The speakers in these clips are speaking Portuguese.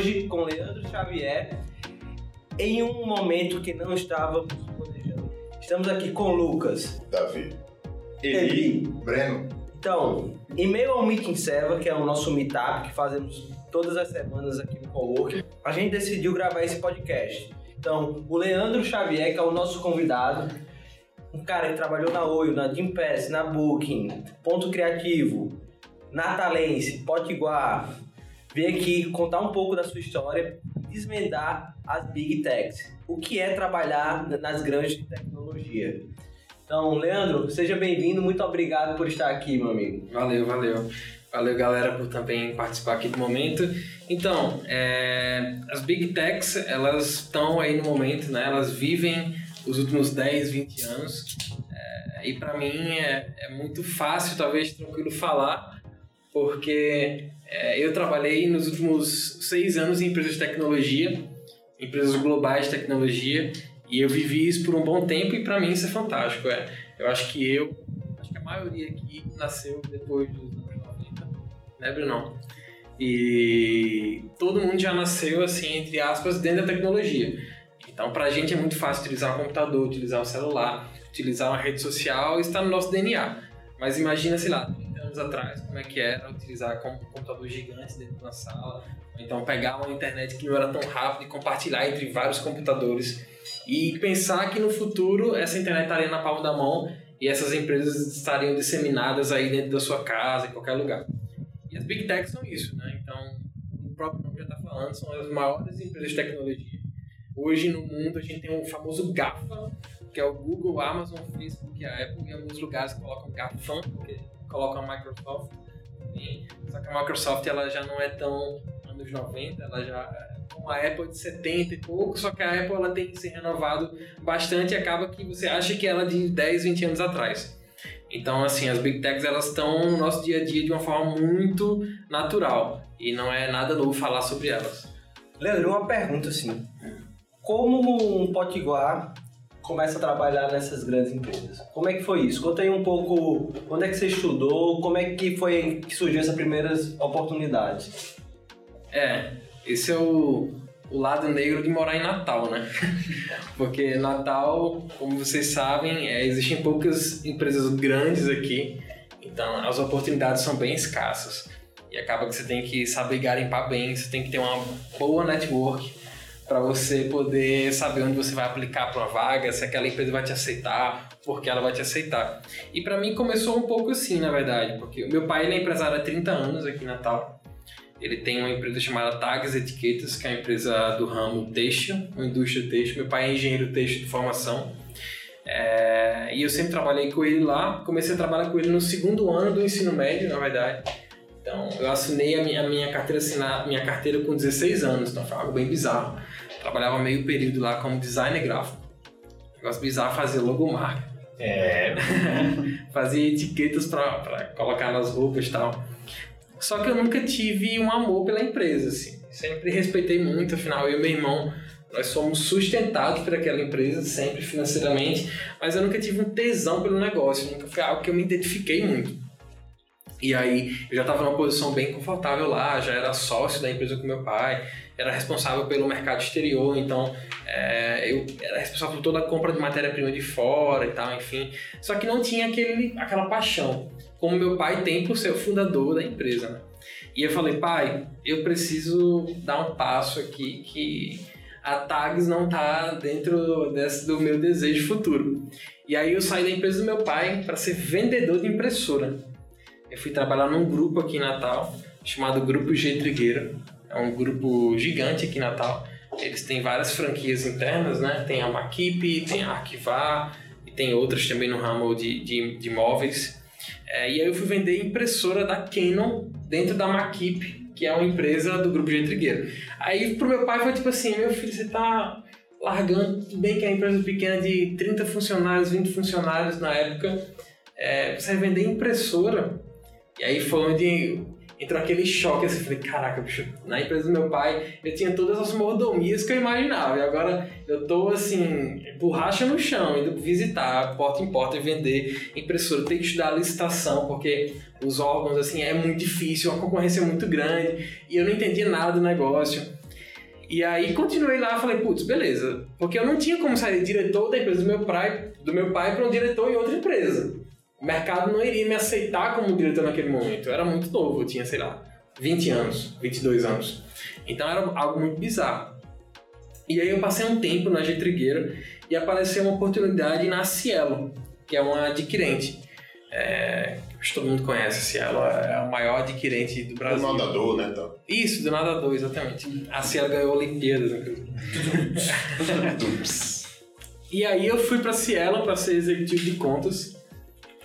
Hoje com Leandro Xavier, em um momento que não estávamos planejando. Estamos aqui com Lucas. Davi. Eli. Breno. Então, em meio ao Meeting Server, que é o nosso meetup que fazemos todas as semanas aqui no Coworking, a gente decidiu gravar esse podcast. Então, o Leandro Xavier, que é o nosso convidado, um cara que trabalhou na Oio, na Gimpass, na Booking, Ponto Criativo, Natalense, Potiguar, veio aqui contar um pouco da sua história, desvendar as Big Techs. O que é trabalhar nas grandes de tecnologia? Então, Leandro, seja bem-vindo, muito obrigado por estar aqui, meu amigo. Valeu, valeu. Valeu, galera, por também participar aqui do momento. Então, é, as Big Techs, elas estão aí no momento, né? Elas vivem os últimos 10, 20 anos. É, e para mim é, é muito fácil, talvez tranquilo falar, porque é, eu trabalhei nos últimos seis anos em empresas de tecnologia, empresas globais de tecnologia, e eu vivi isso por um bom tempo e para mim isso é fantástico. É. Eu acho que eu, acho que a maioria aqui nasceu depois dos anos 90, né, Bruno? E todo mundo já nasceu, assim, entre aspas, dentro da tecnologia. Então, para a gente é muito fácil utilizar o computador, utilizar o celular, utilizar uma rede social, está no nosso DNA. Mas imagina, sei lá, 30 anos atrás, como é que era utilizar um computador gigante dentro de uma sala, então pegar uma internet que não era tão rápida e compartilhar entre vários computadores. E pensar que no futuro essa internet estaria na palma da mão e essas empresas estariam disseminadas aí dentro da sua casa, em qualquer lugar. E as Big Techs são isso, né? Então, o próprio nome já está falando, são as maiores empresas de tecnologia. Hoje no mundo a gente tem o famoso GAFA, que é o Google, Amazon, Facebook e a Apple. Em alguns lugares colocam GAFAM, porque colocam a Microsoft. Só que a Microsoft ela já não é tão anos 90, ela já uma Apple de 70 e pouco, só que a Apple ela tem se renovado bastante e acaba que você acha que ela é de 10, 20 anos atrás. Então, assim, as Big Techs elas estão no nosso dia a dia de uma forma muito natural e não é nada novo falar sobre elas. Leandro, uma pergunta assim. Como um potiguar começa a trabalhar nessas grandes empresas? Como é que foi isso? Conta aí um pouco onde é que você estudou, como é que foi que surgiu essas primeiras oportunidades? É, esse é o, o lado negro de morar em Natal, né? Porque Natal, como vocês sabem, é, existem poucas empresas grandes aqui, então as oportunidades são bem escassas. E acaba que você tem que saber garimpar bem, você tem que ter uma boa network para você poder saber onde você vai aplicar para uma vaga, se aquela empresa vai te aceitar, porque ela vai te aceitar. E para mim começou um pouco assim, na verdade, porque meu pai ele é empresário há 30 anos aqui em Natal. Ele tem uma empresa chamada Tags Etiquetas, que é uma empresa do ramo têxtil, uma indústria têxtil. Meu pai é engenheiro têxtil de formação. É, e eu sempre trabalhei com ele lá. Comecei a trabalhar com ele no segundo ano do ensino médio, na verdade. Então, eu assinei a minha, a minha carteira assinar, minha carteira com 16 anos, então foi algo bem bizarro. Trabalhava meio período lá como designer gráfico. Negócio bizarro fazer logomarca. É. Fazia etiquetas para colocar nas roupas e tal. Só que eu nunca tive um amor pela empresa, assim. Sempre respeitei muito, afinal, eu e meu irmão nós somos sustentados por aquela empresa, sempre financeiramente, mas eu nunca tive um tesão pelo negócio, nunca foi algo que eu me identifiquei muito. E aí eu já estava numa posição bem confortável lá, já era sócio da empresa com meu pai, era responsável pelo mercado exterior, então é, eu era responsável por toda a compra de matéria-prima de fora e tal, enfim. Só que não tinha aquele, aquela paixão, como meu pai tem por ser o fundador da empresa. Né? E eu falei, pai, eu preciso dar um passo aqui que a Tags não tá dentro desse, do meu desejo futuro. E aí eu saí da empresa do meu pai para ser vendedor de impressora. Eu fui trabalhar num grupo aqui em Natal, chamado Grupo G Trigueira. É um grupo gigante aqui em Natal. Eles têm várias franquias internas, né? Tem a Maquip, tem a Arquivar e tem outras também no ramo de, de, de móveis. É, e aí eu fui vender impressora da Canon dentro da Maquip, que é uma empresa do grupo de Trigueiro. Aí pro meu pai foi tipo assim, meu filho, você tá largando, tudo bem que é uma empresa pequena de 30 funcionários, 20 funcionários na época, é, você vai vender impressora. E aí foi onde entrou aquele choque assim, falei, caraca, bicho, na empresa do meu pai eu tinha todas as mordomias que eu imaginava, e agora eu tô assim, borracha no chão, indo visitar, porta em porta e vender impressora, tem que estudar licitação, porque os órgãos, assim, é muito difícil, a concorrência é muito grande, e eu não entendia nada do negócio. E aí continuei lá, falei, putz, beleza, porque eu não tinha como sair diretor da empresa do meu pai, do meu pai para um diretor em outra empresa o mercado não iria me aceitar como diretor naquele momento. Eu era muito novo, eu tinha, sei lá, 20 anos, 22 anos. Então era algo muito bizarro. E aí eu passei um tempo na Getrigueira e apareceu uma oportunidade na Cielo, que é uma adquirente. É, acho que todo mundo conhece a Cielo, é o maior adquirente do Brasil. Do nadador, né? Então. Isso, do nadador, exatamente. A Cielo ganhou a Olimpíada. Né? e aí eu fui para Cielo para ser executivo de contas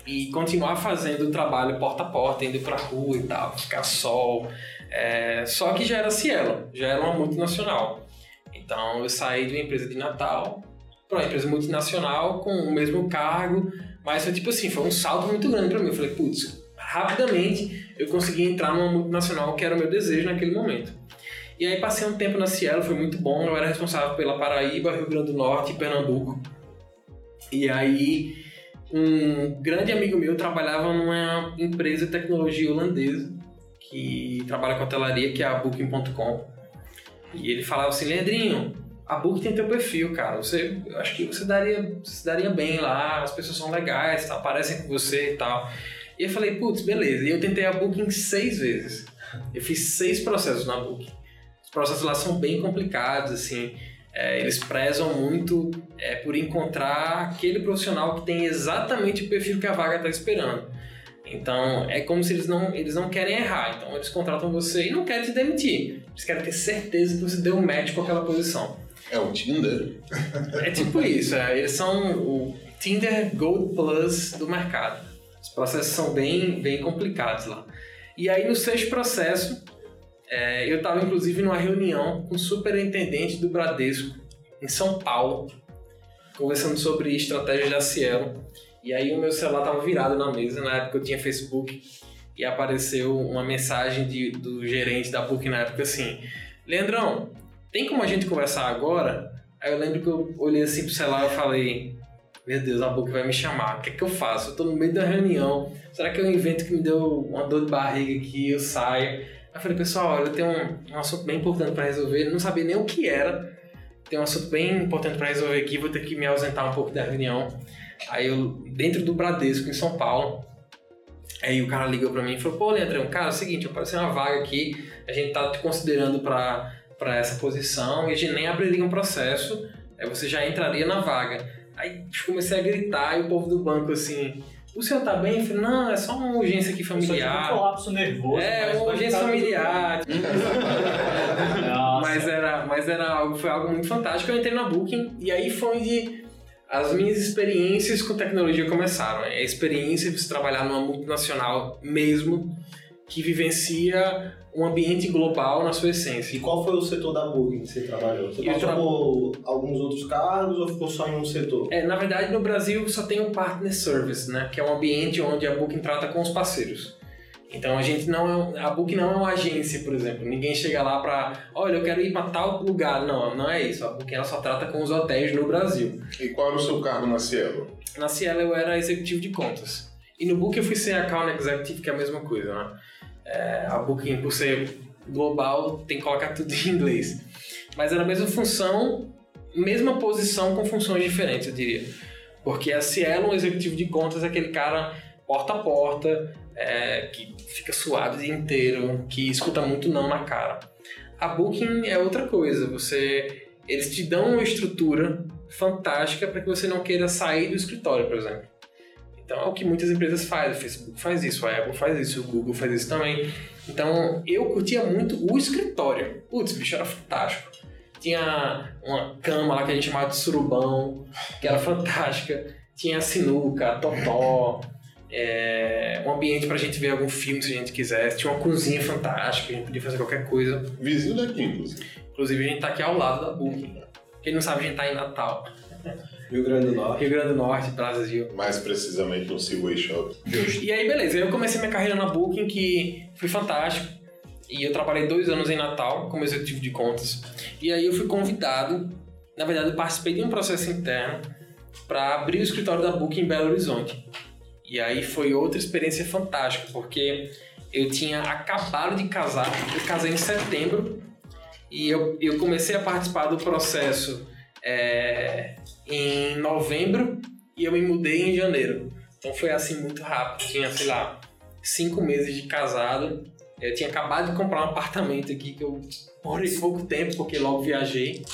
e continuar fazendo o trabalho porta a porta, indo pra rua e tal, ficar sol. É, só que já era Cielo, já era uma multinacional. Então eu saí de uma empresa de Natal para uma empresa multinacional com o mesmo cargo, mas foi tipo assim, foi um salto muito grande para mim. Eu falei, putz, rapidamente eu consegui entrar numa multinacional que era o meu desejo naquele momento. E aí passei um tempo na Cielo, foi muito bom. Eu era responsável pela Paraíba, Rio Grande do Norte e Pernambuco. E aí um grande amigo meu trabalhava numa empresa de tecnologia holandesa que trabalha com hotelaria, que é a Booking.com. E ele falava assim, Leandrinho, a Booking tem teu perfil, cara. Você, eu acho que você daria, você daria bem lá, as pessoas são legais, tá, aparecem com você e tal. E eu falei, putz, beleza. E eu tentei a Booking seis vezes. Eu fiz seis processos na Booking. Os processos lá são bem complicados, assim. É, eles prezam muito é, por encontrar aquele profissional que tem exatamente o perfil que a vaga está esperando. Então, é como se eles não, eles não querem errar. Então, eles contratam você e não querem te demitir. Eles querem ter certeza que você deu um match com aquela posição. É o Tinder? É tipo isso. É, eles são o Tinder Gold Plus do mercado. Os processos são bem, bem complicados lá. E aí, no sexto processo, é, eu estava inclusive numa reunião com o superintendente do Bradesco em São Paulo, conversando sobre estratégia da Cielo. E aí o meu celular estava virado na mesa, na época eu tinha Facebook, e apareceu uma mensagem de, do gerente da PUC na época assim: Leandrão, tem como a gente conversar agora? Aí eu lembro que eu olhei assim pro celular e falei: Meu Deus, a PUC vai me chamar, o que é que eu faço? Eu tô no meio da reunião, será que é um evento que me deu uma dor de barriga aqui? Eu saio. Eu falei, pessoal, eu tenho um, um assunto bem importante para resolver, não sabia nem o que era. Tem um assunto bem importante para resolver aqui, vou ter que me ausentar um pouco da reunião. Aí eu, dentro do Bradesco, em São Paulo, aí o cara ligou para mim e falou, pô, Leandrão, cara, é o seguinte, apareceu uma vaga aqui, a gente tá te considerando para essa posição e a gente nem abriria um processo, aí você já entraria na vaga. Aí comecei a gritar e o povo do banco assim, o senhor tá bem? Eu falei, não, é só uma urgência aqui familiar. Um colapso nervoso. É, uma urgência familiar. mas era, mas era algo, foi algo muito fantástico. Eu entrei na Booking e aí foi onde as minhas experiências com tecnologia começaram. A experiência de trabalhar numa multinacional mesmo, que vivencia um ambiente global na sua essência. E qual foi o setor da Booking que você trabalhou? Você passou tra... por alguns outros cargos ou ficou só em um setor? É, na verdade, no Brasil só tem o Partner Service, né? Que é um ambiente onde a Booking trata com os parceiros. Então a gente não é, a Book não é uma agência, por exemplo. Ninguém chega lá para, olha, eu quero ir para tal lugar. Não, não é isso. A Book ela só trata com os hotéis no Brasil. E qual era o seu cargo na Cielo? Na Cielo eu era executivo de contas. E no Book eu fui ser account executive, que é a mesma coisa, né? É, a Booking, por ser global, tem que colocar tudo em inglês. Mas era a mesma função, mesma posição com funções diferentes, eu diria. Porque a Cielo, um executivo de contas, é aquele cara porta a porta, é, que fica suado o dia inteiro, que escuta muito não na cara. A Booking é outra coisa, você eles te dão uma estrutura fantástica para que você não queira sair do escritório, por exemplo. Então é o que muitas empresas fazem, o Facebook faz isso, a Apple faz isso, o Google faz isso também. Então eu curtia muito o escritório. Putz, bicho, era fantástico. Tinha uma cama lá que a gente chamava de surubão, que era fantástica. Tinha sinuca, totó, é, um ambiente pra gente ver algum filme se a gente quisesse. Tinha uma cozinha fantástica, a gente podia fazer qualquer coisa. Vizinho daqui, inclusive. Inclusive, a gente tá aqui ao lado da Booking. Quem não sabe, a gente tá em Natal. Rio Grande do Norte. Rio Grande do Norte, Brasil. Mais precisamente no Seaway Shop. E aí, beleza. Eu comecei minha carreira na Booking, que foi fantástico. E eu trabalhei dois anos em Natal como executivo de contas. E aí eu fui convidado, na verdade, eu participei de um processo interno para abrir o escritório da Booking em Belo Horizonte. E aí foi outra experiência fantástica, porque eu tinha acabado de casar, eu casei em setembro e eu, eu comecei a participar do processo é, em novembro e eu me mudei em janeiro. Então foi assim muito rápido, tinha, sei lá, cinco meses de casado. Eu tinha acabado de comprar um apartamento aqui que eu morei pouco tempo, porque logo viajei.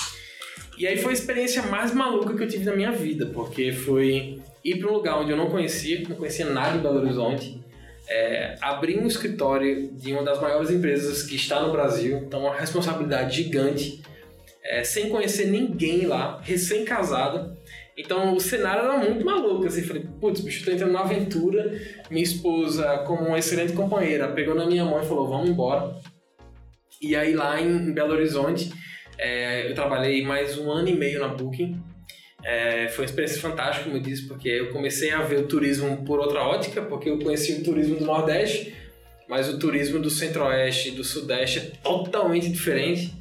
E aí foi a experiência mais maluca que eu tive na minha vida, porque foi ir para um lugar onde eu não conhecia, não conhecia nada em Belo Horizonte, é, abrir um escritório de uma das maiores empresas que está no Brasil, então uma responsabilidade gigante, é, sem conhecer ninguém lá, recém-casada. Então o cenário era muito maluco, assim, falei, putz, bicho, tô entrando na aventura, minha esposa, como uma excelente companheira, pegou na minha mão e falou, vamos embora. E aí lá em Belo Horizonte, é, eu trabalhei mais um ano e meio na Booking, é, foi uma experiência fantástica, como eu disse, porque eu comecei a ver o turismo por outra ótica, porque eu conheci o turismo do Nordeste, mas o turismo do Centro-Oeste e do Sudeste é totalmente diferente.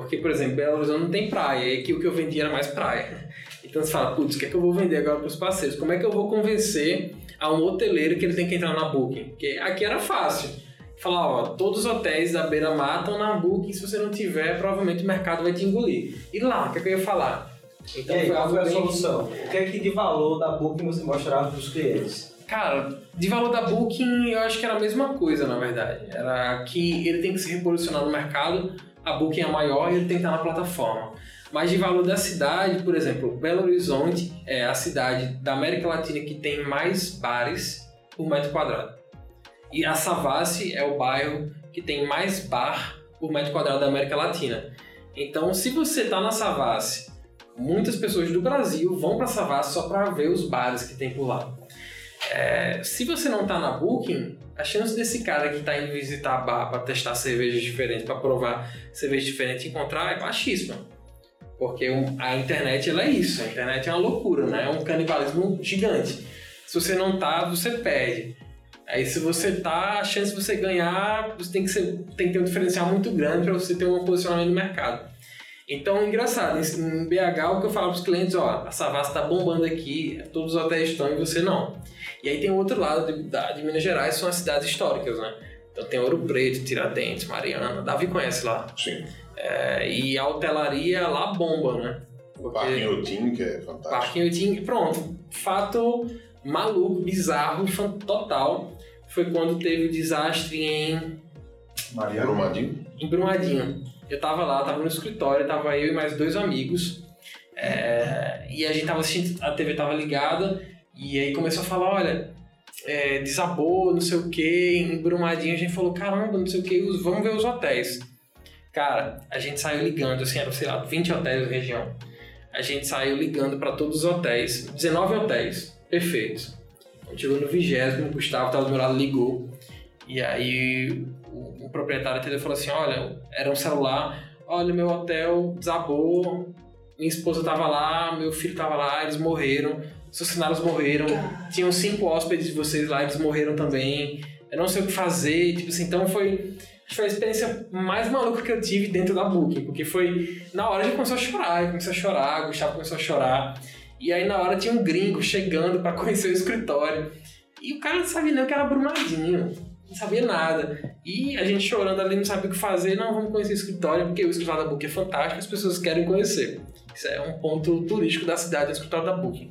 Porque, por exemplo, Belo Horizonte não tem praia, e aqui o que eu vendia era mais praia. Então você fala, putz, o que é que eu vou vender agora para os parceiros? Como é que eu vou convencer a um hoteleiro que ele tem que entrar na Booking? Porque aqui era fácil. Falar, ó, todos os hotéis da beira-mar estão na Booking, se você não tiver, provavelmente o mercado vai te engolir. E lá, o que, é que eu ia falar? Então, e aí, qual foi a solução? O que é que de valor da Booking você mostrava para os clientes? Cara, de valor da Booking, eu acho que era a mesma coisa, na verdade. Era que ele tem que se reposicionar no mercado, a Booking é maior e ele tem que estar na plataforma. Mas de valor da cidade, por exemplo, Belo Horizonte é a cidade da América Latina que tem mais bares por metro quadrado. E a Savassi é o bairro que tem mais bar por metro quadrado da América Latina. Então, se você está na Savassi muitas pessoas do Brasil vão para Savassi só para ver os bares que tem por lá. É, se você não está na Booking, a chance desse cara que está indo visitar a bar para testar cervejas diferentes, para provar cervejas diferentes encontrar é baixíssima. Porque a internet ela é isso, a internet é uma loucura, né? é um canibalismo gigante. Se você não tá, você perde. Aí se você tá, a chance de você ganhar, você tem que, ser, tem que ter um diferencial muito grande para você ter um posicionamento no mercado. Então, engraçado, em BH o que eu falo para os clientes, ó, a Savassi está bombando aqui, todos os hotéis estão e você não. E aí tem o outro lado de, de Minas Gerais, são as cidades históricas, né? Então tem Ouro Preto, Tiradentes, Mariana, Davi conhece lá. Sim. É, e a hotelaria lá bomba, né? Porque... Parquinho Otim, que é fantástico. Parquinho Otim, pronto. Fato maluco, bizarro, total, foi quando teve o desastre em... Mariana. Brumadinho? Em Brumadinho. Eu tava lá, tava no escritório, tava eu e mais dois amigos. É, e a gente tava assistindo, a TV tava ligada, e aí começou a falar, olha, é, desabou, não sei o que, em Brumadinho a gente falou, caramba, não sei o que, vamos ver os hotéis. Cara, a gente saiu ligando, assim, eram, sei lá, 20 hotéis da região. A gente saiu ligando para todos os hotéis, 19 hotéis, perfeitos. Chegou no vigésimo, o Gustavo tava do meu lado, ligou. E aí o, proprietário atendeu e falou assim: olha, era um celular, olha, meu hotel desabou, minha esposa tava lá, meu filho tava lá, eles morreram, seus funcionários morreram, tinham cinco hóspedes de vocês lá, eles morreram também. eu não sei o que fazer, tipo assim, então foi foi a experiência mais maluca que eu tive dentro da Booking, porque foi na hora que começou a chorar, eu comecei a chorar, o Gustavo começou a chorar, e aí na hora tinha um gringo chegando para conhecer o escritório, e o cara não sabia nem o que era Brumadinho, não sabia nada, e a gente chorando ali, não sabia o que fazer, não, vamos conhecer o escritório, porque o escritório da Booking é fantástico, as pessoas querem conhecer. Isso é um ponto turístico da cidade, o escritório da Booking.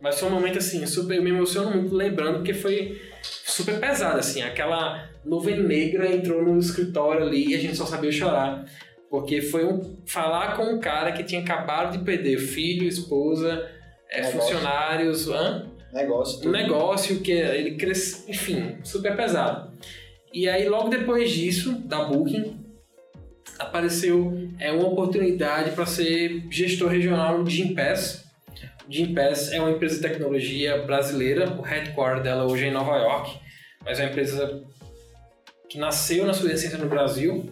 Mas foi um momento assim, super, eu me emociono muito lembrando, porque foi super pesado, assim, aquela nuvem negra entrou no escritório ali e a gente só sabia chorar. Porque foi um, falar com um cara que tinha acabado de perder filho, esposa, é, funcionários, hã? Negócio. um negócio que ele cresce, enfim, super pesado. E aí logo depois disso, da Booking, apareceu é, uma oportunidade para ser gestor regional de Gimpass. Gimpass é uma empresa de tecnologia brasileira, o headquarter dela hoje é em Nova York, mas é uma empresa que nasceu na sua essência no Brasil.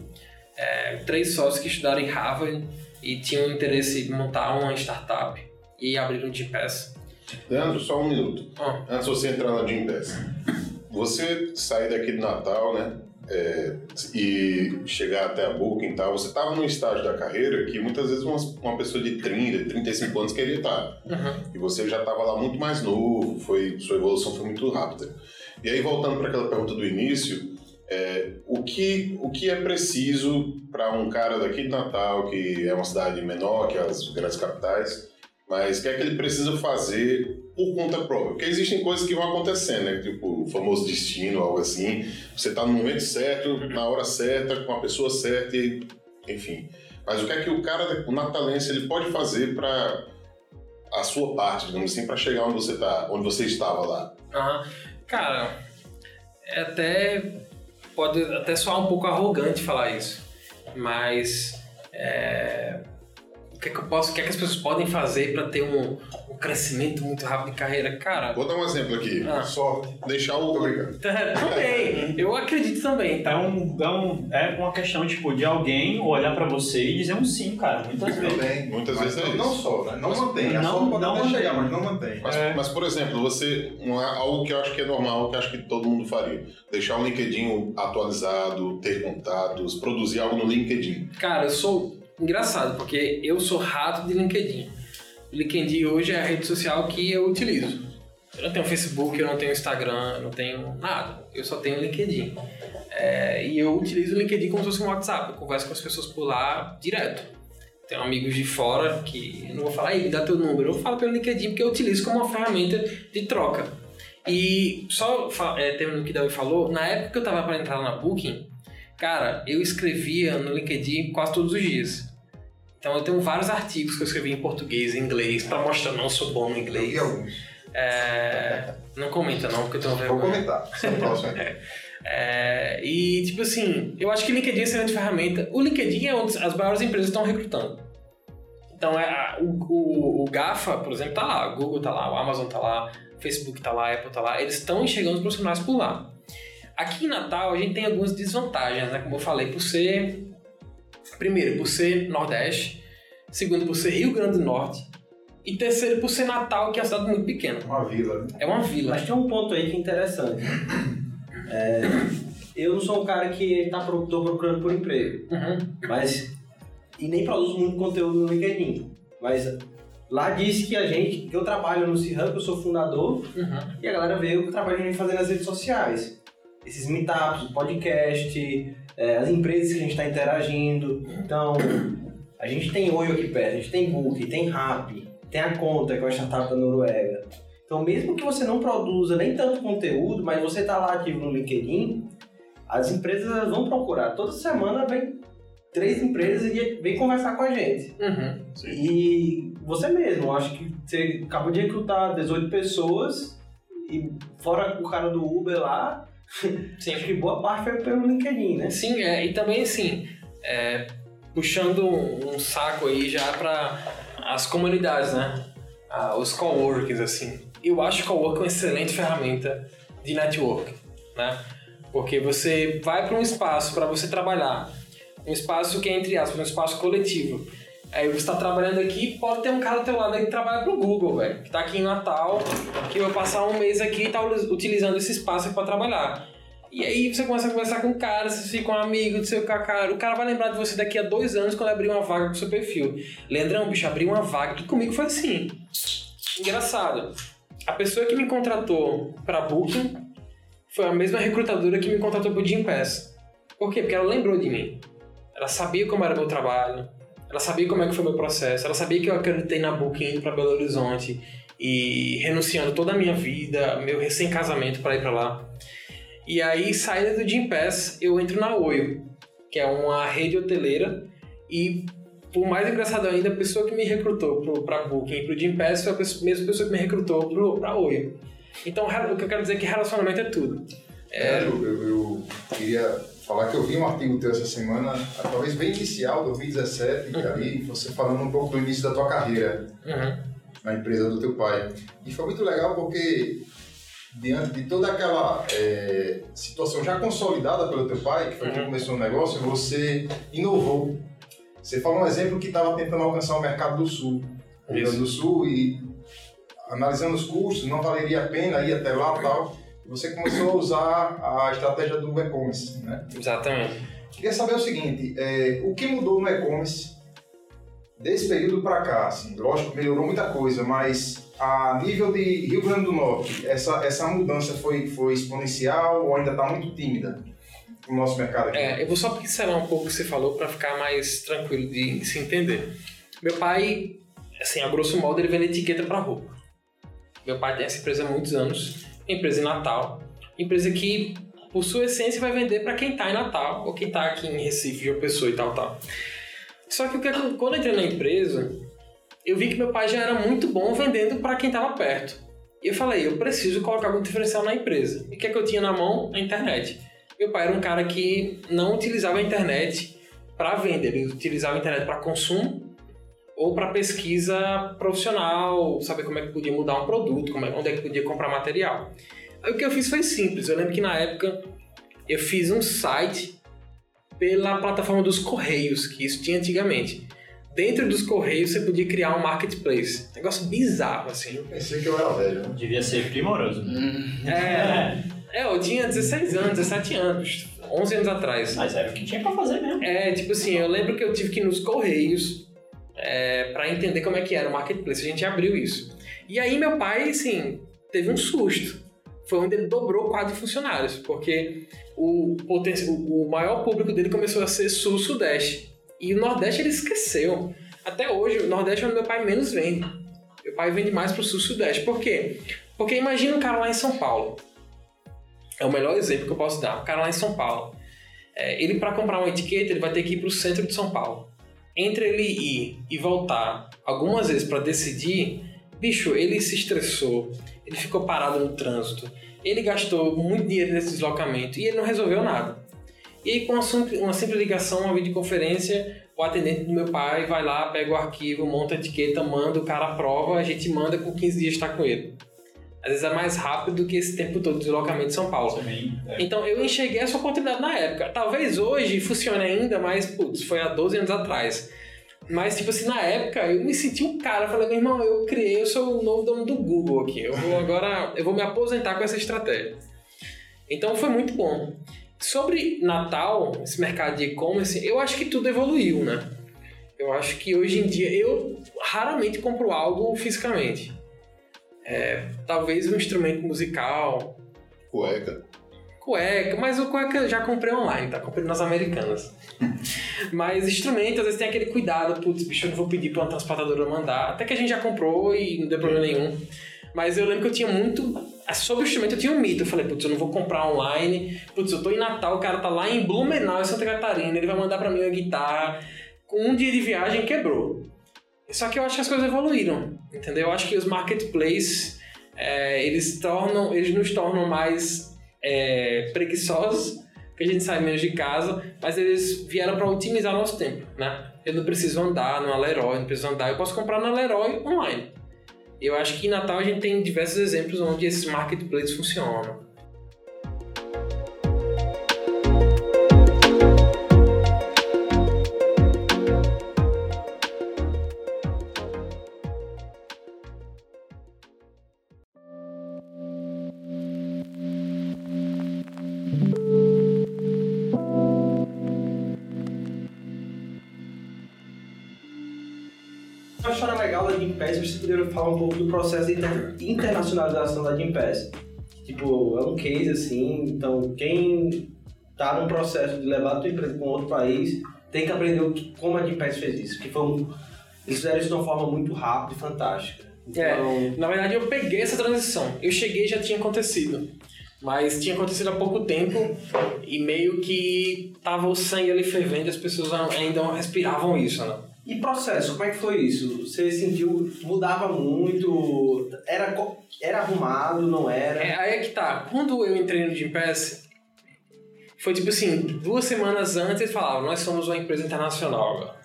É, três sócios que estudaram em Harvard e tinham interesse em montar uma startup e abriram o Gimpass. Leandro, só um minuto. Ah. Antes de você entrar na Jim Pass. Você sair daqui do Natal, né? é, e chegar até a Booking e tal, você estava num estágio da carreira que muitas vezes uma, uma pessoa de 30, 35 anos queria estar. Uhum. E você já estava lá muito mais novo, foi, sua evolução foi muito rápida. E aí, voltando para aquela pergunta do início, é, o, que, o que é preciso para um cara daqui de Natal, que é uma cidade menor que as grandes capitais, mas o que é que ele precisa fazer por conta própria? Porque existem coisas que vão acontecendo, né? Tipo, o famoso destino, algo assim. Você está no momento certo, na hora certa, com a pessoa certa, e, enfim. Mas o que é que o cara, o natalense, ele pode fazer para a sua parte, digamos assim, para chegar onde você tá, onde você estava lá? Aham. Cara, é até. Pode até soar um pouco arrogante falar isso, mas. é, o que é que eu posso, o que é que as pessoas podem fazer para ter um, um crescimento muito rápido em carreira? Cara, Vou dar um exemplo aqui. Ah. Só deixar o. Também, eu acredito também, É, tá? um, é, um, é uma questão, tipo, de alguém olhar pra você e dizer um sim, cara, muitas vezes. Também. Muitas Mas vezes é não, isso. não só, né? Não Mas- mantém. A Não- só pode não até chegar, mas não mantém. Mas, É. mas, por exemplo, você. Um, algo que eu acho que é normal, que eu acho que todo mundo faria. Deixar o LinkedIn atualizado, ter contatos, produzir algo no LinkedIn. Cara, eu sou engraçado, porque eu sou rato de LinkedIn. LinkedIn hoje é a rede social que eu utilizo. Eu não tenho Facebook, eu não tenho Instagram, eu não tenho nada. Eu só tenho LinkedIn. É, e eu utilizo o LinkedIn como se fosse um WhatsApp. Eu converso com as pessoas por lá direto. Tenho amigos de fora que eu não vou falar, aí, me dá teu número. Eu falo pelo LinkedIn porque eu utilizo como uma ferramenta de troca. E só é, terminando o que o Davi falou, na época que eu tava para entrar na Booking, cara, eu escrevia no LinkedIn quase todos os dias. Então eu tenho vários artigos que eu escrevi em português e inglês pra mostrar que eu não sou bom no inglês. alguns. É, não comenta não, porque eu tenho Vou vergonha. comentar. Você é o próximo. É, e tipo assim, eu acho que o LinkedIn é uma excelente ferramenta. O LinkedIn é onde as maiores empresas estão recrutando. Então é a- o, o, o GAFA, por exemplo, tá lá, o Google tá lá, o Amazon tá lá, o Facebook tá lá, a Apple tá lá, eles estão enxergando os profissionais por lá. Aqui em Natal a gente tem algumas desvantagens, né? Como eu falei, por ser. Primeiro, por ser Nordeste. Segundo, por ser Rio Grande do Norte. E terceiro, por ser Natal, que é uma cidade muito pequena. Uma vila. né? É uma vila. Mas tem um ponto aí que é interessante. É, eu não sou um cara que tá tô procurando por emprego, Uhum. mas e nem produzo muito conteúdo no LinkedIn. Mas lá diz que a gente, que eu trabalho no C-Hub, eu sou fundador, Uhum. e a galera vê o que eu trabalho fazendo nas redes sociais. Esses meetups, o podcast, é, as empresas que a gente está interagindo. Então, a gente tem Oi aqui perto, a gente tem Book, tem Rap, tem a Conta, que é uma startup da Noruega. Então, mesmo que você não produza nem tanto conteúdo, mas você está lá ativo no LinkedIn, as empresas vão procurar. Toda semana vem três empresas e vem conversar com a gente. Uhum. E você mesmo, acho que você acabou de recrutar 18 pessoas e fora o cara do Uber lá, Sim. acho que boa parte foi pelo LinkedIn, né? Sim, é, e também assim, é, puxando um, saco aí já para as comunidades, né? Ah, os coworkings, assim. Eu acho o coworking uma excelente ferramenta de network, né? Porque você vai para um espaço para você trabalhar, um espaço que é entre aspas, um espaço coletivo. Aí você está trabalhando aqui, pode ter um cara do teu lado aí que trabalha pro Google, velho, que tá aqui em Natal, que vai passar um mês aqui e tá utilizando esse espaço para trabalhar. E aí você começa a conversar com o cara, você fica um amigo do seu cara. O cara vai lembrar de você daqui a dois anos quando abrir uma vaga com o seu perfil. Leandrão, bicho, abri uma vaga. E comigo foi assim. Engraçado. A pessoa que me contratou pra Booking foi a mesma recrutadora que me contratou pro Jim Pass. Por quê? Porque ela lembrou de mim. Ela sabia como era meu trabalho. Ela sabia como é que foi meu processo. Ela sabia que eu acreditei na Booking indo pra Belo Horizonte e renunciando toda a minha vida, meu recém-casamento para ir para lá. E aí, saindo do Gym Pass, eu entro na Oio, que é uma rede hoteleira e por mais engraçado ainda, a pessoa que me recrutou para Booking e pro Gym Pass foi a mesma pessoa que me recrutou para Oio. Então, o que eu quero dizer é que relacionamento é tudo. É... Eu, eu, eu, queria falar que eu vi um artigo teu essa semana, talvez bem inicial, 2017, uhum. ali, você falando um pouco do início da tua carreira. Uhum na empresa do teu pai. E foi muito legal porque diante de toda aquela é, situação já consolidada pelo teu pai, que foi uhum. quem começou o negócio, você inovou. Você falou um exemplo que estava tentando alcançar o mercado do Sul, o Rio Grande do Sul, e analisando os custos, não valeria a pena ir até lá e tal. Você começou a usar a estratégia do e-commerce, né? Exatamente. Queria saber o seguinte, é, o que mudou no e-commerce desse período para cá, assim, lógico melhorou muita coisa, mas a nível de Rio Grande do Norte, essa, essa mudança foi, foi exponencial ou ainda está muito tímida no nosso mercado aqui? É, eu vou só pincelar um pouco o que você falou para ficar mais tranquilo de se entender. Meu pai, assim, a grosso modo, ele vende etiqueta para roupa. Meu pai tem essa empresa há muitos anos, empresa em Natal, empresa que, por sua essência, vai vender para quem está em Natal ou quem está aqui em Recife, uma pessoa e tal, tal. Só o que quando eu entrei na empresa, eu vi que meu pai já era muito bom vendendo para quem estava perto. E eu falei, eu preciso colocar algum diferencial na empresa. E o que é que eu tinha na mão? A internet. Meu pai era um cara que não utilizava a internet para venda, ele utilizava a internet para consumo ou para pesquisa profissional, saber como é que podia mudar um produto, como é, onde é que podia comprar material. Aí o que eu fiz foi simples. Eu lembro que na época eu fiz um site pela plataforma dos Correios, que isso tinha antigamente. Dentro dos Correios você podia criar um marketplace. Negócio bizarro, assim. Eu pensei que eu era velho. Né? Devia ser primoroso. É, é, eu tinha 16 anos, 17 anos, 11 anos atrás. Mas era o que tinha pra fazer mesmo. É, tipo assim, eu lembro que eu tive que ir nos Correios é, para entender como é que era o marketplace. A gente abriu isso. E aí meu pai, assim, teve um susto. Foi onde ele dobrou o quadro de funcionários, porque o, o maior público dele começou a ser sul-sudeste. E o Nordeste ele esqueceu. Até hoje, o Nordeste é onde meu pai menos vende. Meu pai vende mais pro sul-sudeste. Por quê? Porque imagina um cara lá em São Paulo. É o melhor exemplo que eu posso dar. Um cara lá em São Paulo. É, ele, para comprar uma etiqueta, ele vai ter que ir pro centro de São Paulo. Entre ele ir e voltar algumas vezes para decidir, bicho, ele se estressou, ele ficou parado no trânsito, ele gastou muito dinheiro nesse deslocamento e ele não resolveu nada. E aí, com uma simples, ligação, uma videoconferência, o atendente do meu pai vai lá, pega o arquivo, monta a etiqueta, manda, o cara aprova, a gente manda com 15 dias estar com ele. Às vezes é mais rápido do que esse tempo todo de deslocamento de São Paulo. Também, é. Então eu enxerguei essa oportunidade na época. Talvez hoje funcione ainda, mas putz, foi há 12 anos atrás. Mas, tipo assim, na época eu me senti um cara. Falei, meu irmão, eu criei, eu sou o novo dono do Google aqui. Eu vou agora, eu vou me aposentar com essa estratégia. Então foi muito bom. Sobre Natal, esse mercado de e-commerce, eu acho que tudo evoluiu, né? Eu acho que hoje em dia eu raramente compro algo fisicamente. É, talvez um instrumento musical. Cueca cueca, mas o cueca eu já comprei online, tá? Comprei nas americanas. mas instrumento, às vezes tem aquele cuidado, putz, bicho, eu não vou pedir pra uma transportadora mandar. Até que a gente já comprou e não deu problema nenhum. Mas eu lembro que eu tinha muito. Sobre o instrumento eu tinha um mito. Eu falei, putz, eu não vou comprar online. Putz, eu tô em Natal, o cara tá lá em Blumenau, em Santa Catarina, ele vai mandar pra mim uma guitarra. Com um dia de viagem quebrou. Só que eu acho que as coisas evoluíram, entendeu? Eu acho que os marketplaces, é, eles tornam, eles nos tornam mais é, preguiçosos, que a gente sai menos de casa, mas eles vieram para otimizar nosso tempo, né? Eu não preciso andar no Leroy, não preciso andar, eu posso comprar na Leroy online. Eu acho que em Natal a gente tem diversos exemplos onde esses marketplaces funcionam. Falar um pouco do processo de inter- internacionalização da Gimpass. Tipo, é um case assim, então quem tá num processo de levar a tua empresa para um outro país tem que aprender como a Gimpass fez isso. Que foi um, eles fizeram isso de uma forma muito rápida e fantástica. Então, Na verdade, eu peguei essa transição. Eu cheguei e já tinha acontecido. Mas tinha acontecido há pouco tempo e meio que tava o sangue ali fervendo as pessoas ainda respiravam isso, né? E processo, como é que foi isso? Você sentiu, mudava muito, era, era arrumado, não era? É, aí é que tá. Quando eu entrei no Gympass, foi tipo assim, duas semanas antes eles falavam, nós somos uma empresa internacional agora.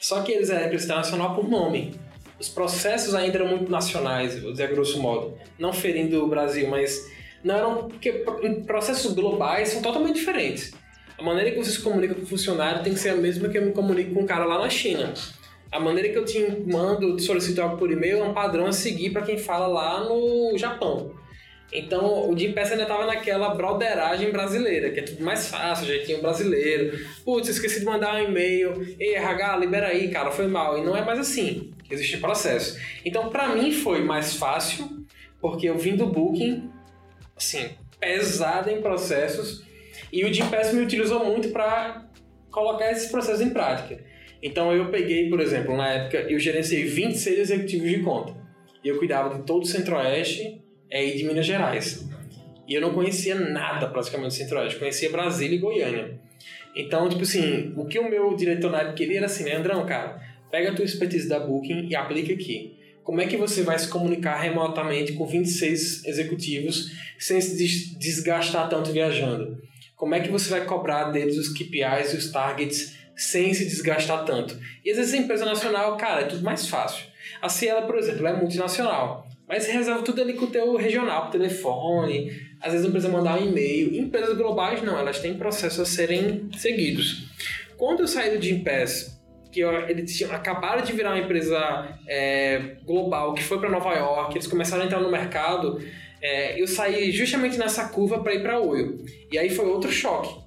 Só que eles eram empresa internacional por nome. Os processos ainda eram muito nacionais, vou dizer a grosso modo. Não ferindo o Brasil, mas não eram. Porque pro- processos globais são totalmente diferentes. A maneira que você se comunica com o funcionário tem que ser a mesma que eu me comunico com um cara lá na China. A maneira que eu te mando, te solicito algo por e-mail é um padrão a seguir para quem fala lá no Japão. Então, o Gympass ainda tava naquela broderagem brasileira, que é tudo mais fácil, jeitinho brasileiro. Putz, esqueci de mandar um e-mail. Ei, RH, libera aí, cara, foi mal. E não é mais assim. Existe processo. Então, pra mim foi mais fácil, porque eu vim do Booking, assim, pesado em processos, e o Gympass me utilizou muito para colocar esses processos em prática. Então, eu peguei, por exemplo, na época, eu gerenciei 26 executivos de conta. E eu cuidava de todo o Centro-Oeste é aí de Minas Gerais. E eu não conhecia nada praticamente do Centro-Oeste, conhecia Brasília e Goiânia. Então, tipo assim, o que o meu diretor na época queria era assim, né, Andrão, cara, pega a tua expertise da Booking e aplica aqui. Como é que você vai se comunicar remotamente com 26 executivos sem se des- desgastar tanto viajando? Como é que você vai cobrar deles os KPIs e os targets sem se desgastar tanto? E às vezes a empresa nacional, cara, é tudo mais fácil. A Cielo, por exemplo, é multinacional. Mas resolve tudo ali com o teu regional, por telefone. Às vezes não precisa mandar um e-mail. Empresas globais não, elas têm processos a serem seguidos. Quando eu saí do Gympass, que eles tinham, acabaram de virar uma empresa é, global, que foi para Nova York, eles começaram a entrar no mercado, é, eu saí justamente nessa curva para ir para a Oio. E aí foi outro choque.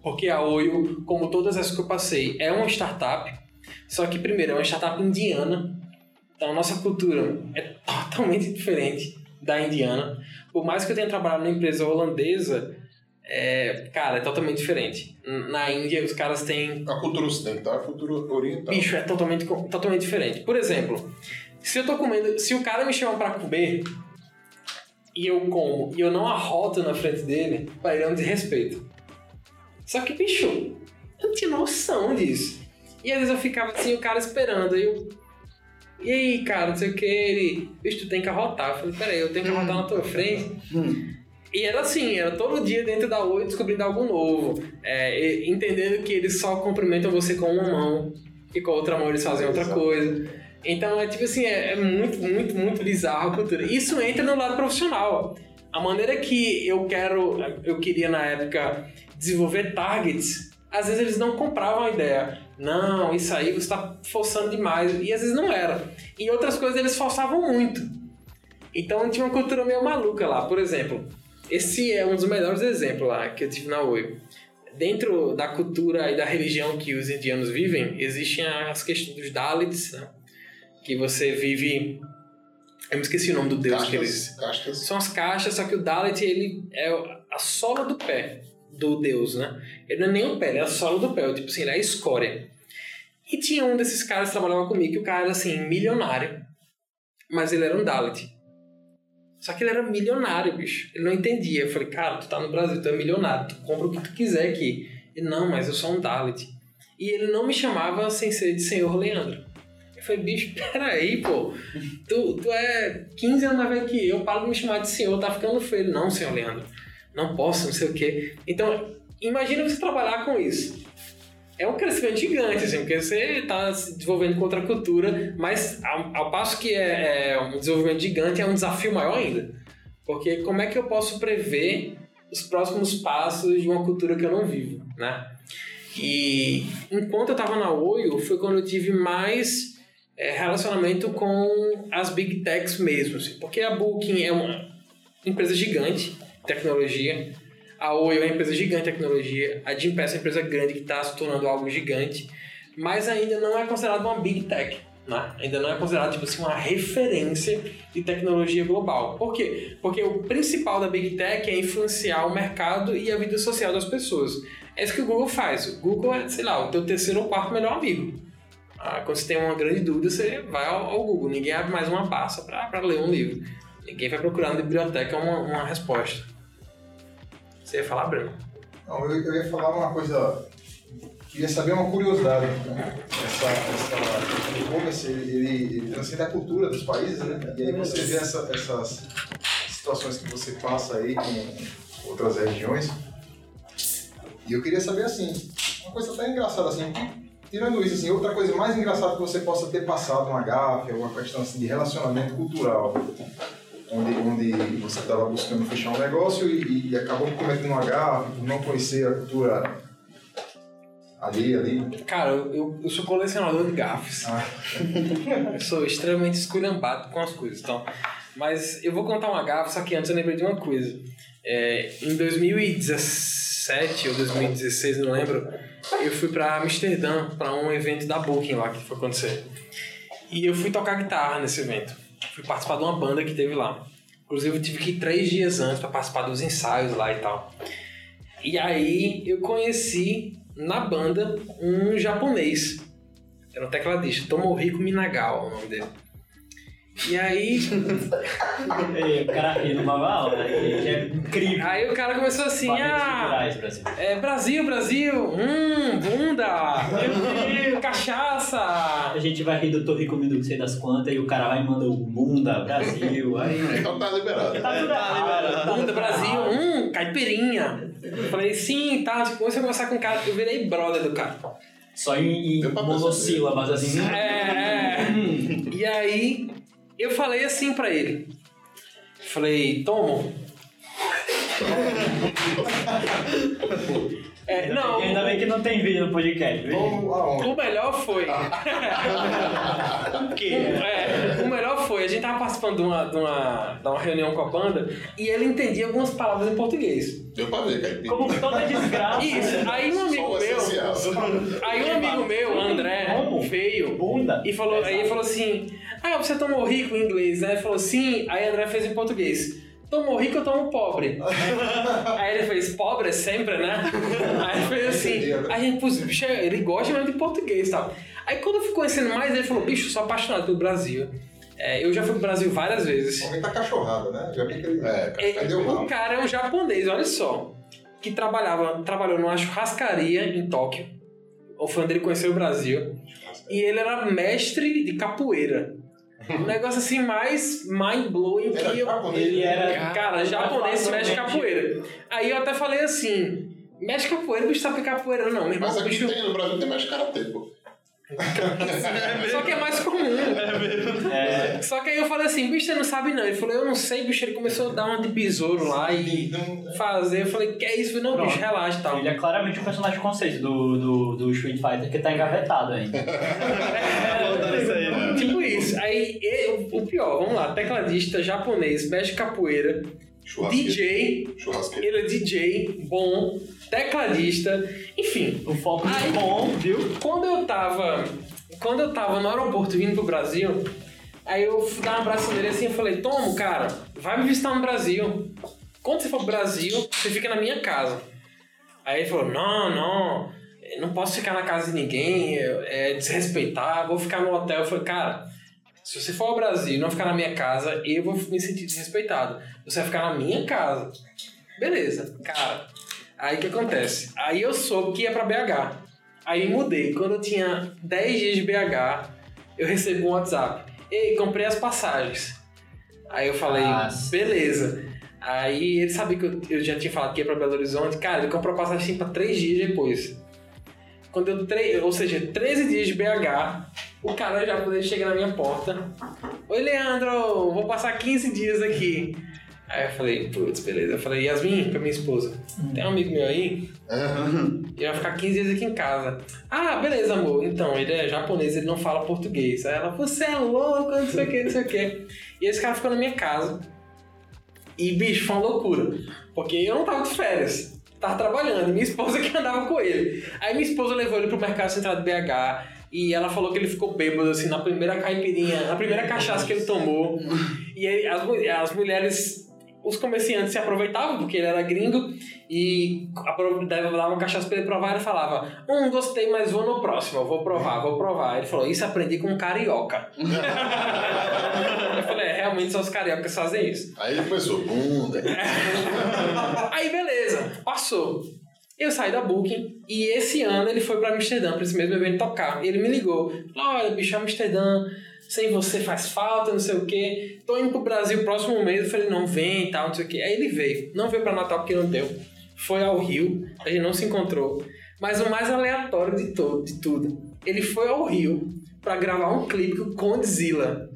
Porque a Oio, como todas as que eu passei, é uma startup, só que primeiro é uma startup indiana, então a nossa cultura é totalmente diferente da indiana. Por mais que eu tenha trabalhado numa empresa holandesa, é, cara, é totalmente diferente. Na Índia os caras têm A cultura ocidental, a cultura oriental. Bicho, é totalmente, totalmente diferente. Por exemplo, se eu tô comendo. Se o cara me chama pra comer e eu como e eu não arroto na frente dele, pra ele é um desrespeito. Só que, bicho, eu não tinha noção disso. E às vezes eu ficava assim, o cara esperando, aí eu. E aí, cara, não sei o que, ele. Bicho, tu tem que arrotar. Eu falei, peraí, eu tenho que arrotar na tua frente. E era assim, era todo dia dentro da Oi descobrindo algo novo. É, e- entendendo que eles só cumprimentam você com uma mão e com a outra mão eles fazem outra coisa. Então é tipo assim, é, é muito, muito, muito bizarro a cultura. Isso entra no lado profissional. A maneira que eu quero, eu queria na época desenvolver targets, às vezes eles não compravam a ideia. Não, isso aí você está forçando demais. E às vezes não era. E outras coisas eles forçavam muito. Então tinha uma cultura meio maluca lá. Por exemplo, esse é um dos melhores exemplos lá que eu tive na Oi. Dentro da cultura e da religião que os indianos vivem, existem as questões dos Dalits, né? Que você vive. Eu me esqueci o nome do deus que eles. Castas. São as caixas, só que o Dalit ele é a sola do pé do deus, né? Ele não é nem o pé, ele é a sola do pé, tipo assim, ele é a escória. E tinha um desses caras que trabalhava comigo, que o cara era assim, milionário, mas ele era um Dalit. Só que ele era milionário, bicho. Ele não entendia. Eu falei, cara, tu tá no Brasil, tu é milionário, tu compra o que tu quiser aqui. Ele, não, mas eu sou um Dalit. E ele não me chamava sem ser de senhor Leandro. Eu falei, bicho, peraí, pô. Tu, tu é 15 anos mais velho que eu, para de me chamar de senhor, tá ficando feio. Não, senhor Leandro, não posso, não sei o quê. Então, imagina você trabalhar com isso. É um crescimento gigante, assim, porque você está se desenvolvendo com outra cultura, mas ao, ao passo que é, é um desenvolvimento gigante, é um desafio maior ainda. Porque como é que eu posso prever os próximos passos de uma cultura que eu não vivo, né? E enquanto eu estava na Oio, foi quando eu tive mais é, relacionamento com as big techs mesmo, assim, porque a Booking é uma empresa gigante, tecnologia, a Oi é uma empresa gigante tecnologia, a Gympass é uma empresa grande que está se tornando algo gigante, mas ainda não é considerado uma Big Tech. Né? Ainda não é considerado tipo assim, uma referência de tecnologia global. Por quê? Porque o principal da Big Tech é influenciar o mercado e a vida social das pessoas. É isso que o Google faz. O Google é, sei lá, o teu terceiro ou quarto melhor amigo. Ah, quando você tem uma grande dúvida, você vai ao, ao Google. Ninguém abre mais uma pasta para ler um livro. Ninguém vai procurar na biblioteca uma, uma resposta. Você ia falar, Breno? Não, eu, eu ia falar uma coisa. Queria saber uma curiosidade. Né? Essa, essa, e-commerce, ele, ele, ele transcende a cultura dos países, né? E aí você vê essa, essas situações que você passa aí com outras regiões. E eu queria saber, assim, uma coisa até engraçada, assim, tirando isso, assim, outra coisa mais engraçada que você possa ter passado uma gafe, alguma questão assim, de relacionamento cultural onde, onde você estava buscando fechar um negócio e, e acabou cometendo uma gafe, por não conhecer a cultura ali, ali. Cara, eu, eu sou colecionador de gafes. Ah. eu sou extremamente esculhambado com as coisas, então... Mas eu vou contar uma gafe, só que antes eu lembrei de uma coisa. É, em 2017 ou 2016, não lembro, eu fui para Amsterdã para um evento da Booking lá que foi acontecer. E eu fui tocar guitarra nesse evento fui participar de uma banda que teve lá. Inclusive, eu tive que ir três dias antes para participar dos ensaios lá e tal. E aí eu conheci na banda um japonês. Era um tecladista, Tomohiko Minagawa, o nome dele. E aí. Ei, o cara ri no Babal, né? Que é incrível. Aí o cara começou assim: ah. Brasil. É, Brasil, Brasil, hum, bunda, cachaça. A gente vai rir do Tô Rico Minuto, sei das quantas, e o cara vai e manda o bunda, Brasil. Aí... Então tá liberado. Tá tudo tá liberado. Bunda, Brasil, hum, caipirinha. Eu falei, sim, tá. Tipo, a conversar com o cara, eu virei brother do cara. Só em, em monossílabas, assim. É, é. e aí, eu falei assim pra ele. Falei, Tomo. É, não, ainda bem que não tem vídeo no podcast. O melhor foi. o quê? É, o melhor foi, a gente tava participando de uma, de, uma, de uma reunião com a banda e ele entendia algumas palavras em português. Deu pra ver, cara. Como toda desgraça. Isso, aí um amigo meu. Aí um amigo meu, André, veio Bunda. e falou, aí ele falou assim: Ah, você tomou rico em inglês, né? Ele falou, sim, aí André fez em português tomou rico, eu tomo pobre. aí ele fez, pobre sempre, né? Aí ele fez assim, aí a gente, pô, bicho, ele gosta mesmo de português e tal. Aí quando eu fui conhecendo mais, ele falou, bicho, sou apaixonado pelo Brasil. É, eu já fui pro Brasil várias vezes. O homem tá cachorrado, né? Já vi que ele... É, é, o cara é um japonês, olha só. Que trabalhava, trabalhou numa churrascaria em Tóquio. Foi onde ele conheceu o Brasil. E ele era mestre de capoeira. Um negócio assim mais mind-blowing que eu. Ele era. Cara, japonês mexe capoeira. Aí eu até falei assim: mexe capoeira, o bicho sabe capoeira, não. Meu irmão, Mas aqui bicho... tem, no Brasil tem mexe karatê, pô. Só que é mais comum. É mesmo. É. Só que aí eu falei assim, bicho, você não sabe não. Ele falou, eu não sei, bicho. Ele começou a dar uma de besouro lá e fazer. Eu falei, que é isso? Eu falei, não, Pronto. bicho, relaxa e tal. Ele é claramente um personagem conceito do, do, do Street Fighter que tá engavetado ainda. é, tipo isso. Aí, o, o pior, vamos lá, tecladista japonês, mexe capoeira. DJ, ele é DJ, bom, tecladista, enfim. O foco é bom, viu? Quando eu tava. Quando eu tava no aeroporto vindo pro Brasil, aí eu fui dar um abraço nele assim e falei, Tomo, cara, vai me visitar no Brasil. Quando você for pro Brasil, você fica na minha casa. Aí ele falou, não, não, não posso ficar na casa de ninguém, é desrespeitar, vou ficar no hotel. Eu falei, cara, se você for ao Brasil e não ficar na minha casa, eu vou me sentir desrespeitado. Você vai ficar na minha casa. Beleza, cara. Aí o que acontece? Aí eu soube que ia pra BH. Aí mudei. Quando eu tinha 10 dias de BH, eu recebi um WhatsApp. Ei, comprei as passagens. Aí eu falei, Nossa. beleza. Aí ele sabia que eu, eu, já tinha falado que ia pra Belo Horizonte. Cara, ele comprou passagem pra 3 dias depois. Quando eu, tre... ou seja, 13 dias de BH, o cara já poderia chegar na minha porta. Oi, Leandro, vou passar 15 dias aqui. Aí eu falei, putz, beleza. Eu falei, Yasmin, pra minha esposa, tem um amigo meu aí, ele vai ficar 15 dias aqui em casa. Ah, beleza, amor. Então, ele é japonês, ele não fala português. Aí ela, você é louco, não sei o que, não sei o que. E esse cara ficou na minha casa. E, bicho, foi uma loucura. Porque eu não tava de férias. tava trabalhando, minha esposa que andava com ele. Aí minha esposa levou ele pro Mercado Central de BH e ela falou que ele ficou bêbado, assim, na primeira caipirinha, na primeira cachaça que ele tomou. E aí as, as mulheres, os comerciantes se aproveitavam, porque ele era gringo, e dava uma cachaça pra ele provar e ele falava: Hum, gostei, mas vou no próximo, eu vou provar, vou provar. Ele falou: Isso aprendi com um carioca. eu falei: É, realmente só os cariocas fazem isso. Aí ele começou, bunda. Aí beleza, passou. Eu saí da Booking e esse ano ele foi pra Amsterdã, pra esse mesmo evento tocar. E ele me ligou. Falou, olha, bicho, Amsterdã, sem você faz falta, não sei o quê. Tô indo pro Brasil próximo mês. Eu falei, não, vem e tal, não sei o quê. Aí ele veio. Não veio pra Natal porque não deu. Foi ao Rio, a gente não se encontrou. Mas o mais aleatório de, todo, de tudo, ele foi ao Rio pra gravar um clipe com o Condzilla.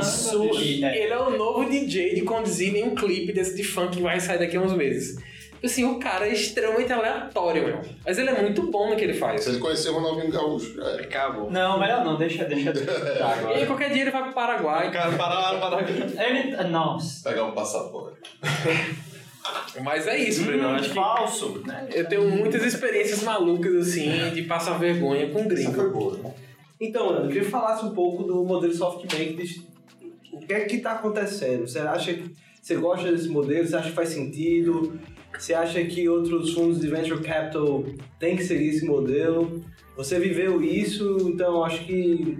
Isso. É, Ele é o novo DJ de Condzilla em um clipe desse de funk que vai sair daqui a uns meses. Assim, o cara é extremamente aleatório, meu. Mas ele é muito bom no que ele faz. Se ele conhecer o Ronaldinho Gaúcho, era. Acabou. Não, melhor não, deixa, deixa. Tá, E agora. qualquer dia ele vai pro Paraguai. Cara, para lá, para lá. Ele. Nossa. Pegar o passaporte. Mas é isso, Bruno. Eu Hum, acho que falso, né? eu tenho muitas experiências malucas, assim, de passar vergonha com gringo. foi boa. né? Então, Leandro, eu queria que falasse um pouco do modelo SoftBank. de- O que é que está acontecendo? Você acha que você gosta desse modelo? Você acha que faz sentido? Você acha que outros fundos de venture capital têm que seguir esse modelo? Você viveu isso, então acho que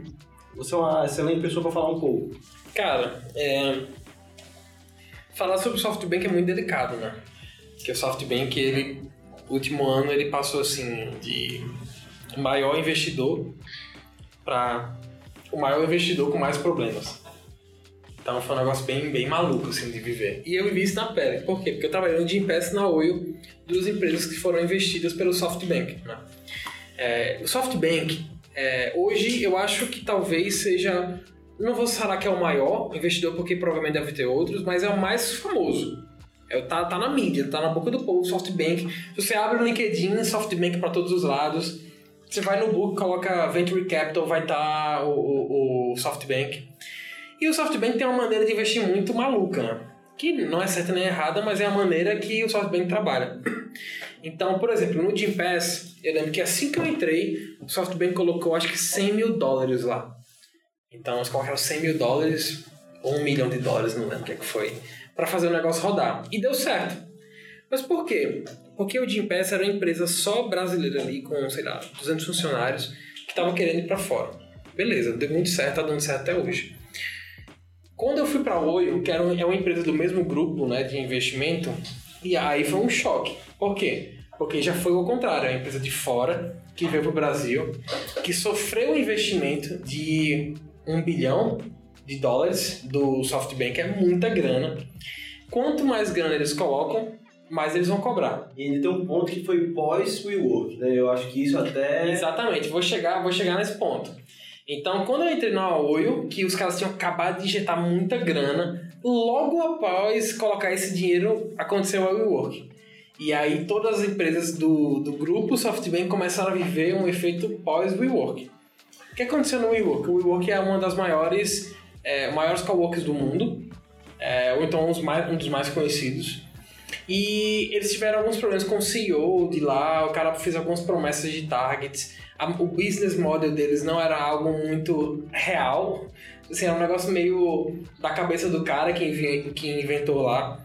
você é uma excelente pessoa para falar um pouco. Cara, é... falar sobre o SoftBank é muito delicado, né? Porque o SoftBank, ele, último ano, ele passou assim de maior investidor para o maior investidor com mais problemas. Então foi um negócio bem, bem maluco assim de viver. E eu vivi isso na pele. Por quê? Porque eu trabalhei no Gimpass na Oil, duas empresas que foram investidas pelo SoftBank. Né? É, o SoftBank, é, hoje eu acho que talvez seja não vou falar que é o maior investidor, porque provavelmente deve ter outros, mas é o mais famoso. É, tá, tá na mídia, tá na boca do povo, SoftBank. Você abre o LinkedIn, SoftBank para todos os lados. Você vai no book, coloca Venture Capital, vai estar o, o, o SoftBank. E o SoftBank tem uma maneira de investir muito maluca, né? Que não é certa nem errada, mas é a maneira que o SoftBank trabalha. Então, por exemplo, no Gym Pass, eu lembro que assim que eu entrei, o SoftBank colocou acho que 100 mil dólares lá. Então eles colocaram 100 mil dólares, ou um milhão de dólares, não lembro o que, é que foi, para fazer o negócio rodar. E deu certo. Mas por quê? Porque o Jim Pass era uma empresa só brasileira ali, com, sei lá, 200 funcionários, que estava querendo ir para fora. Beleza, deu muito certo, tá dando certo até hoje. Quando eu fui para a Oio, que era um- é uma empresa do mesmo grupo né, de investimento, e aí foi um choque. Por quê? Porque já foi o contrário, é uma empresa de fora que veio para o Brasil, que sofreu um investimento de um bilhão de dólares do SoftBank, é muita grana. Quanto mais grana eles colocam, mais eles vão cobrar. E ainda tem um ponto que foi pós-WeWork, né? Eu acho que isso até... Exatamente, vou chegar, vou chegar nesse ponto. Então, quando eu entrei na Oil, que os caras tinham acabado de injetar muita grana, logo após colocar esse dinheiro, aconteceu a WeWork. E aí todas as empresas do, do grupo SoftBank começaram a viver um efeito pós-WeWork. O que aconteceu no WeWork? O WeWork é uma das maiores, é, maiores coworks do mundo, é, ou então mais, um dos mais conhecidos. E eles tiveram alguns problemas com o CEO de lá, o cara fez algumas promessas de targets, a- o business model deles não era algo muito real, assim, era um negócio meio da cabeça do cara que, que inventou lá.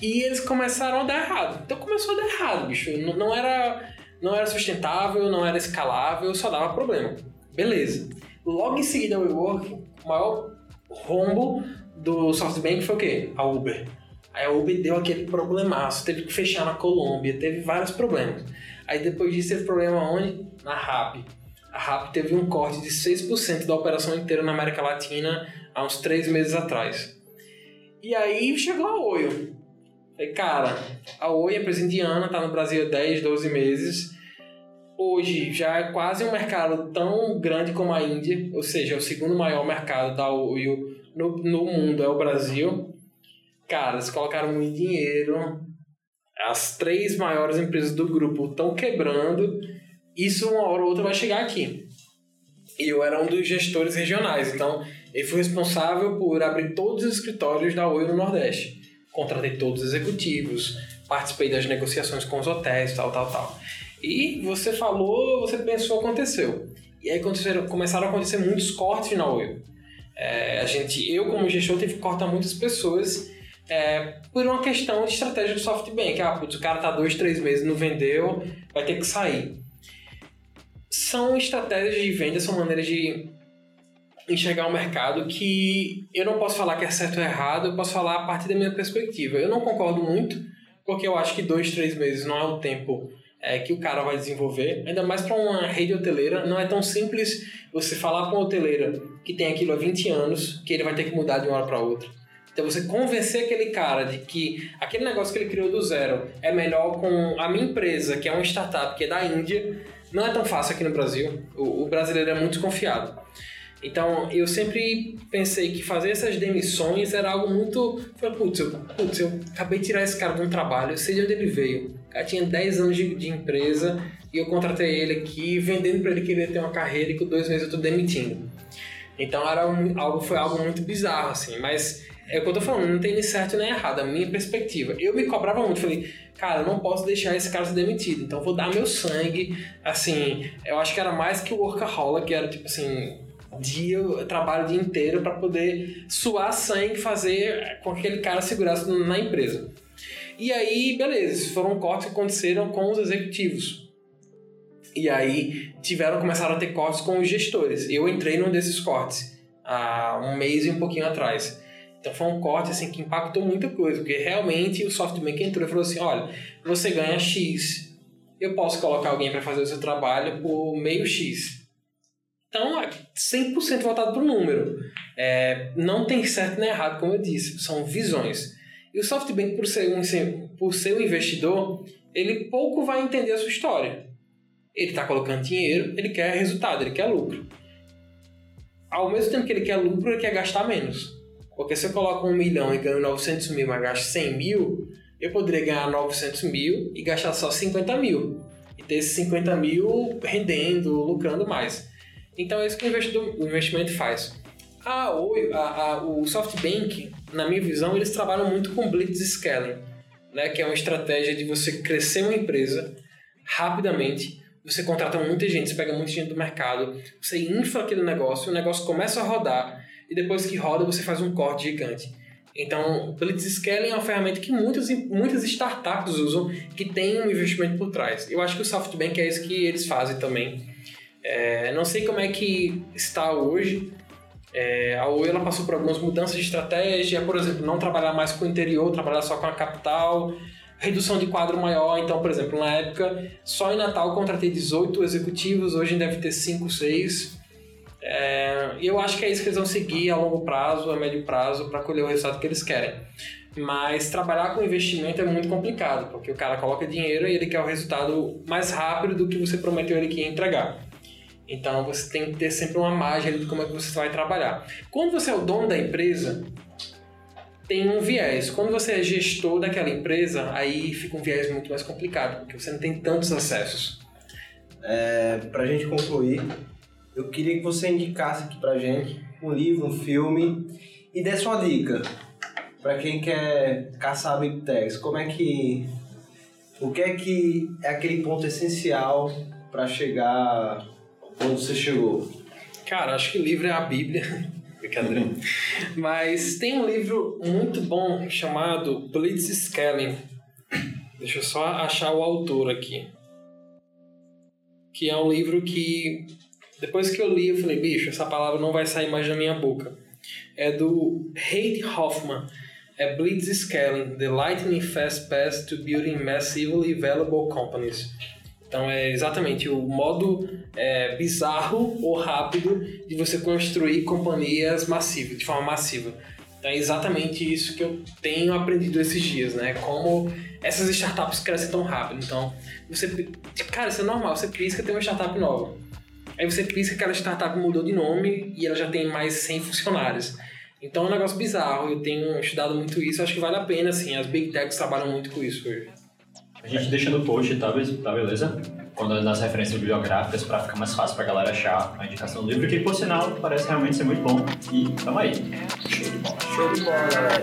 E eles começaram a dar errado. Então começou a dar errado, bicho. Não, não era, não era sustentável, não era escalável, só dava problema. Beleza. Logo em seguida WeWork, o maior rombo do SoftBank foi o quê? A Uber. Aí a Uber deu aquele problemaço, teve que fechar na Colômbia, teve vários problemas. Aí depois disso teve problema onde? Na RAP. A RAP teve um corte de 6% da operação inteira na América Latina há uns 3 meses atrás. E aí chegou a Oi. Falei, cara, a Oi é empresa indiana, tá no Brasil há 10, 12 meses. Hoje já é quase um mercado tão grande como a Índia, ou seja, é o segundo maior mercado da Oi no, no mundo é o Brasil. Cara, eles colocaram muito dinheiro. As três maiores empresas do grupo estão quebrando. Isso uma hora ou outra vai chegar aqui. E eu era um dos gestores regionais, então eu fui responsável por abrir todos os escritórios da Oi no Nordeste. Contratei todos os executivos, participei das negociações com os hotéis, tal, tal, tal. E você falou, você pensou, aconteceu. E aí começaram a acontecer muitos cortes na Oil. É, a gente, eu como gestor, tive que cortar muitas pessoas é, por uma questão de estratégia do SoftBank. Ah, putz, o cara tá dois, três meses, não vendeu, vai ter que sair. São estratégias de venda, são maneiras de enxergar o mercado que eu não posso falar que é certo ou errado, eu posso falar a partir da minha perspectiva. Eu não concordo muito, porque eu acho que dois, três meses não é o tempo é, que o cara vai desenvolver, ainda mais para uma rede hoteleira, não é tão simples você falar para uma hoteleira que tem aquilo há 20 anos que ele vai ter que mudar de uma hora para outra. Então você convencer aquele cara de que aquele negócio que ele criou do zero é melhor com a minha empresa, que é uma startup que é da Índia, não é tão fácil aqui no Brasil. O, o brasileiro é muito desconfiado. Então, eu sempre pensei que fazer essas demissões era algo muito. Falei, putz, eu, putz, eu acabei de tirar esse cara de um trabalho, eu sei de onde ele veio. O tinha 10 anos de, de empresa e eu contratei ele aqui, vendendo para ele que ele ia ter uma carreira e com dois meses eu tô demitindo. Então, era um, algo, foi algo muito bizarro, assim, mas é o que eu tô falando, não tem nem certo nem errado, a minha perspectiva. Eu me cobrava muito, falei, cara, eu não posso deixar esse cara ser demitido, então vou dar meu sangue, assim, eu acho que era mais que o workaholic, era tipo assim, dia, trabalho o dia inteiro para poder suar sangue e fazer com que aquele cara segurasse na empresa. E aí, beleza, foram cortes que aconteceram com os executivos. E aí tiveram, começaram a ter cortes com os gestores. Eu entrei num desses cortes há um mês e um pouquinho atrás. Então foi um corte assim, que impactou muita coisa, porque realmente o SoftBank entrou e falou assim: olha, você ganha X, eu posso colocar alguém para fazer o seu trabalho por meio X. Então, é 100% voltado para o número. É, não tem certo nem errado, como eu disse, são visões. E o SoftBank, por ser um, por ser um investidor, ele pouco vai entender a sua história. Ele está colocando dinheiro, ele quer resultado, ele quer lucro. Ao mesmo tempo que ele quer lucro, ele quer gastar menos. Porque se eu coloco um milhão e ganho 900 mil, mas gasto 100 mil, eu poderia ganhar 900 mil e gastar só 50 mil. E ter esses 50 mil rendendo, lucrando mais. Então é isso que o, investimento faz. A, a, a, o SoftBank, na minha visão, eles trabalham muito com Blitz Scaling, né, que é uma estratégia de você crescer uma empresa rapidamente. Você contrata muita gente, você pega muita gente do mercado, você infla aquele negócio, o negócio começa a rodar e depois que roda você faz um corte gigante. Então, o Blitz Scaling é uma ferramenta que muitas, muitas startups usam que tem um investimento por trás. Eu acho que o SoftBank é isso que eles fazem também é, não sei como é que está hoje. É, a Oi ela passou por algumas mudanças de estratégia, por exemplo, não trabalhar mais com o interior, trabalhar só com a capital, redução de quadro maior. Então, por exemplo, na época, só em Natal contratei 18 executivos, hoje deve ter 5, 6. É, e eu acho que é isso que eles vão seguir a longo prazo, a médio prazo, para colher o resultado que eles querem. Mas trabalhar com investimento é muito complicado, porque o cara coloca dinheiro e ele quer o resultado mais rápido do que você prometeu ele que ia entregar. Então você tem que ter sempre uma margem de como é que você vai trabalhar. Quando você é o dono da empresa, tem um viés. Quando você é gestor daquela empresa, aí fica um viés muito mais complicado, porque você não tem tantos acessos. É, para a gente concluir, eu queria que você indicasse aqui para gente um livro, um filme e desse uma dica para quem quer caçar Big Techs. Como é que. O que é que é aquele ponto essencial para chegar onde você chegou? Cara, acho que o livro é a Bíblia. Brincadeira. Mas tem um livro muito bom chamado Blitz Scaling. Deixa eu só achar o autor aqui. Que é um livro que, depois que eu li, eu falei, bicho, essa palavra não vai sair mais da minha boca. É do Haidt Hoffman. É Blitz Scaling, The Lightning Fast Path to Building Massively Valuable Companies. Então é exatamente o modo é, bizarro ou rápido de você construir companhias massivas, de forma massiva. Então é exatamente isso que eu tenho aprendido esses dias, né? Como essas startups crescem tão rápido. Então, você. Cara, isso é normal, você pisca tem uma startup nova. Aí você pisca que aquela startup mudou de nome e ela já tem mais 100 funcionários. Então é um negócio bizarro, eu tenho estudado muito isso, acho que vale a pena, assim, as Big Techs trabalham muito com isso hoje. A gente deixa no post, tá, tá beleza? Quando nas referências bibliográficas para ficar mais fácil pra galera achar a indicação do livro, que por sinal parece realmente ser muito bom. E tamo aí. Show de bola. Show de bola, galera.